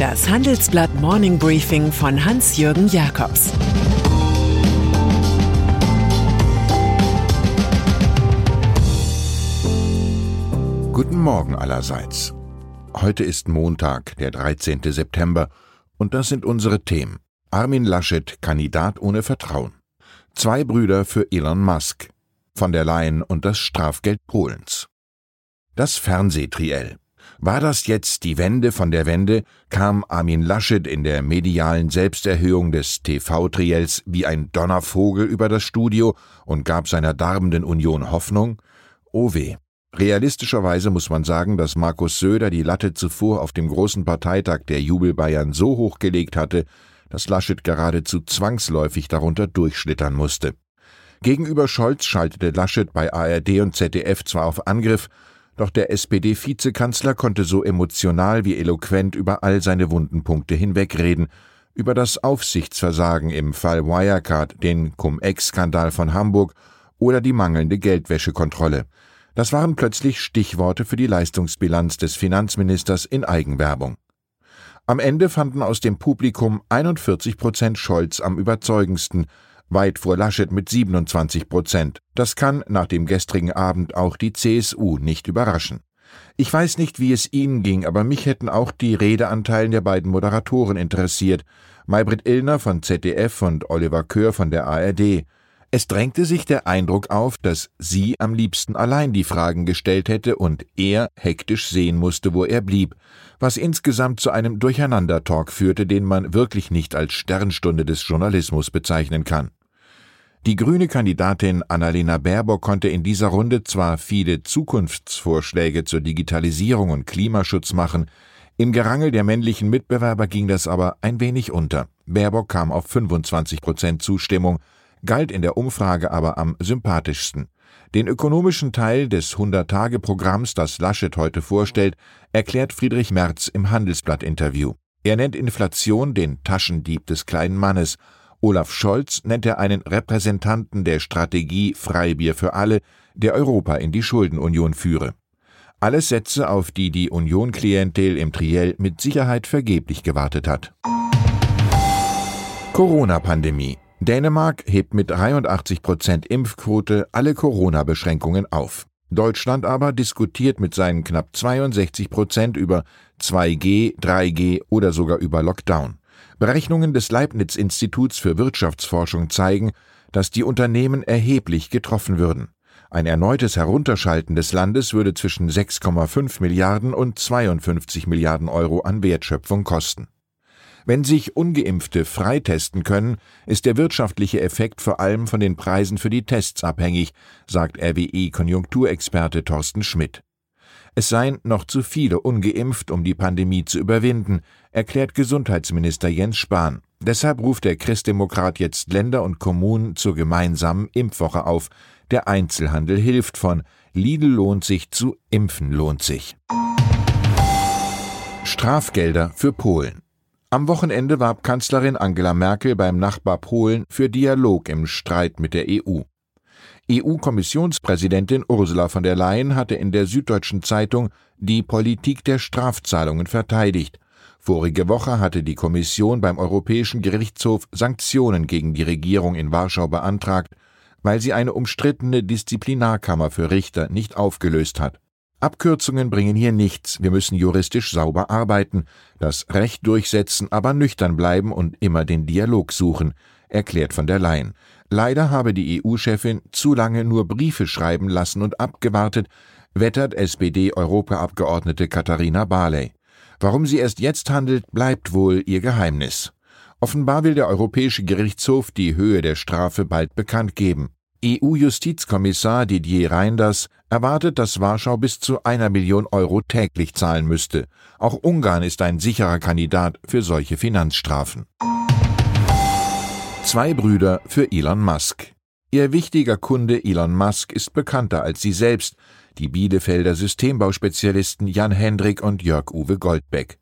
Das Handelsblatt Morning Briefing von Hans-Jürgen Jakobs Guten Morgen allerseits. Heute ist Montag, der 13. September, und das sind unsere Themen. Armin Laschet, Kandidat ohne Vertrauen. Zwei Brüder für Elon Musk. Von der Leyen und das Strafgeld Polens. Das Fernsehtriell. War das jetzt die Wende von der Wende, kam Armin Laschet in der medialen Selbsterhöhung des TV-Triels wie ein Donnervogel über das Studio und gab seiner darbenden Union Hoffnung? Oh weh. Realistischerweise muss man sagen, dass Markus Söder die Latte zuvor auf dem großen Parteitag der Jubelbayern so hochgelegt hatte, dass Laschet geradezu zwangsläufig darunter durchschlittern musste. Gegenüber Scholz schaltete Laschet bei ARD und ZDF zwar auf Angriff, doch der SPD-Vizekanzler konnte so emotional wie eloquent über all seine wunden Punkte hinwegreden, über das Aufsichtsversagen im Fall Wirecard, den Cum-Ex-Skandal von Hamburg oder die mangelnde Geldwäschekontrolle. Das waren plötzlich Stichworte für die Leistungsbilanz des Finanzministers in Eigenwerbung. Am Ende fanden aus dem Publikum 41 Prozent Scholz am überzeugendsten, weit vor Laschet mit 27 Prozent. Das kann nach dem gestrigen Abend auch die CSU nicht überraschen. Ich weiß nicht, wie es Ihnen ging, aber mich hätten auch die Redeanteilen der beiden Moderatoren interessiert. Maybrit Illner von ZDF und Oliver Köhr von der ARD. Es drängte sich der Eindruck auf, dass sie am liebsten allein die Fragen gestellt hätte und er hektisch sehen musste, wo er blieb, was insgesamt zu einem Durcheinandertalk führte, den man wirklich nicht als Sternstunde des Journalismus bezeichnen kann. Die grüne Kandidatin Annalena Baerbock konnte in dieser Runde zwar viele Zukunftsvorschläge zur Digitalisierung und Klimaschutz machen, im Gerangel der männlichen Mitbewerber ging das aber ein wenig unter. Baerbock kam auf 25 Prozent Zustimmung, galt in der Umfrage aber am sympathischsten. Den ökonomischen Teil des 100-Tage-Programms, das Laschet heute vorstellt, erklärt Friedrich Merz im Handelsblatt-Interview. Er nennt Inflation den Taschendieb des kleinen Mannes Olaf Scholz nennt er einen Repräsentanten der Strategie Freibier für alle, der Europa in die Schuldenunion führe. Alles Sätze, auf die die Union-Klientel im Triell mit Sicherheit vergeblich gewartet hat. Corona-Pandemie. Dänemark hebt mit 83 Prozent Impfquote alle Corona-Beschränkungen auf. Deutschland aber diskutiert mit seinen knapp 62 Prozent über 2G, 3G oder sogar über Lockdown. Berechnungen des Leibniz-Instituts für Wirtschaftsforschung zeigen, dass die Unternehmen erheblich getroffen würden. Ein erneutes Herunterschalten des Landes würde zwischen 6,5 Milliarden und 52 Milliarden Euro an Wertschöpfung kosten. Wenn sich ungeimpfte freitesten können, ist der wirtschaftliche Effekt vor allem von den Preisen für die Tests abhängig, sagt RWE-Konjunkturexperte Thorsten Schmidt. Es seien noch zu viele ungeimpft, um die Pandemie zu überwinden, erklärt Gesundheitsminister Jens Spahn. Deshalb ruft der Christdemokrat jetzt Länder und Kommunen zur gemeinsamen Impfwoche auf. Der Einzelhandel hilft von Lidl lohnt sich zu Impfen lohnt sich. Strafgelder für Polen. Am Wochenende warb Kanzlerin Angela Merkel beim Nachbar Polen für Dialog im Streit mit der EU. EU-Kommissionspräsidentin Ursula von der Leyen hatte in der Süddeutschen Zeitung die Politik der Strafzahlungen verteidigt. Vorige Woche hatte die Kommission beim Europäischen Gerichtshof Sanktionen gegen die Regierung in Warschau beantragt, weil sie eine umstrittene Disziplinarkammer für Richter nicht aufgelöst hat. Abkürzungen bringen hier nichts, wir müssen juristisch sauber arbeiten, das Recht durchsetzen, aber nüchtern bleiben und immer den Dialog suchen, erklärt von der Leyen. Leider habe die EU-Chefin zu lange nur Briefe schreiben lassen und abgewartet, wettert SPD-Europaabgeordnete Katharina Barley. Warum sie erst jetzt handelt, bleibt wohl ihr Geheimnis. Offenbar will der Europäische Gerichtshof die Höhe der Strafe bald bekannt geben. EU-Justizkommissar Didier Reinders erwartet, dass Warschau bis zu einer Million Euro täglich zahlen müsste. Auch Ungarn ist ein sicherer Kandidat für solche Finanzstrafen. Zwei Brüder für Elon Musk. Ihr wichtiger Kunde Elon Musk ist bekannter als sie selbst, die Bielefelder Systembauspezialisten Jan Hendrik und Jörg-Uwe Goldbeck.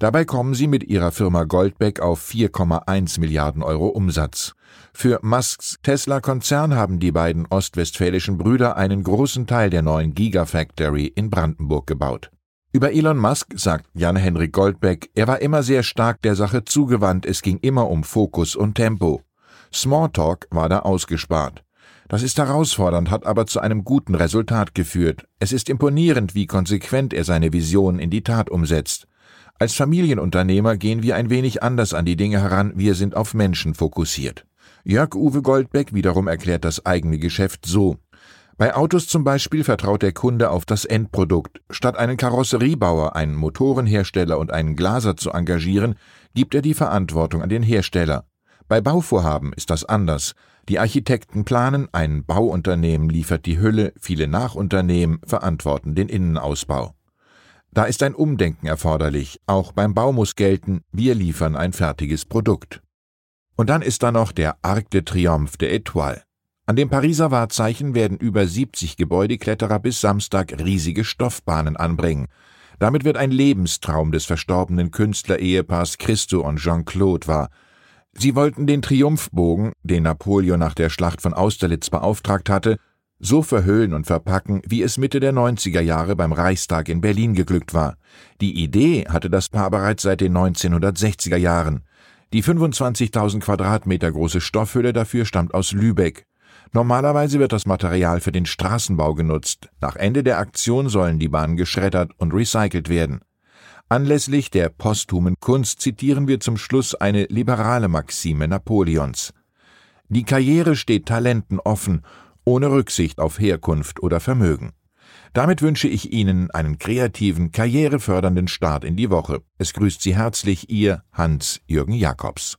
Dabei kommen sie mit ihrer Firma Goldbeck auf 4,1 Milliarden Euro Umsatz. Für Musks Tesla-Konzern haben die beiden ostwestfälischen Brüder einen großen Teil der neuen Gigafactory in Brandenburg gebaut. Über Elon Musk sagt Jan-Henrik Goldbeck, er war immer sehr stark der Sache zugewandt, es ging immer um Fokus und Tempo. Smalltalk war da ausgespart. Das ist herausfordernd, hat aber zu einem guten Resultat geführt. Es ist imponierend, wie konsequent er seine Vision in die Tat umsetzt. Als Familienunternehmer gehen wir ein wenig anders an die Dinge heran, wir sind auf Menschen fokussiert. Jörg-Uwe Goldbeck wiederum erklärt das eigene Geschäft so. Bei Autos zum Beispiel vertraut der Kunde auf das Endprodukt. Statt einen Karosseriebauer, einen Motorenhersteller und einen Glaser zu engagieren, gibt er die Verantwortung an den Hersteller. Bei Bauvorhaben ist das anders. Die Architekten planen, ein Bauunternehmen liefert die Hülle, viele Nachunternehmen verantworten den Innenausbau. Da ist ein Umdenken erforderlich, auch beim Bau muss gelten, wir liefern ein fertiges Produkt. Und dann ist da noch der Arc de Triomphe de Etoile. An dem Pariser Wahrzeichen werden über 70 Gebäudekletterer bis Samstag riesige Stoffbahnen anbringen. Damit wird ein Lebenstraum des verstorbenen Künstlerehepaars Christo und Jean-Claude wahr. Sie wollten den Triumphbogen, den Napoleon nach der Schlacht von Austerlitz beauftragt hatte, so verhüllen und verpacken, wie es Mitte der 90er Jahre beim Reichstag in Berlin geglückt war. Die Idee hatte das Paar bereits seit den 1960er Jahren. Die 25.000 Quadratmeter große Stoffhülle dafür stammt aus Lübeck. Normalerweise wird das Material für den Straßenbau genutzt. Nach Ende der Aktion sollen die Bahnen geschreddert und recycelt werden. Anlässlich der posthumen Kunst zitieren wir zum Schluss eine liberale Maxime Napoleons. Die Karriere steht Talenten offen, ohne Rücksicht auf Herkunft oder Vermögen. Damit wünsche ich Ihnen einen kreativen, karrierefördernden Start in die Woche. Es grüßt Sie herzlich Ihr Hans-Jürgen Jakobs.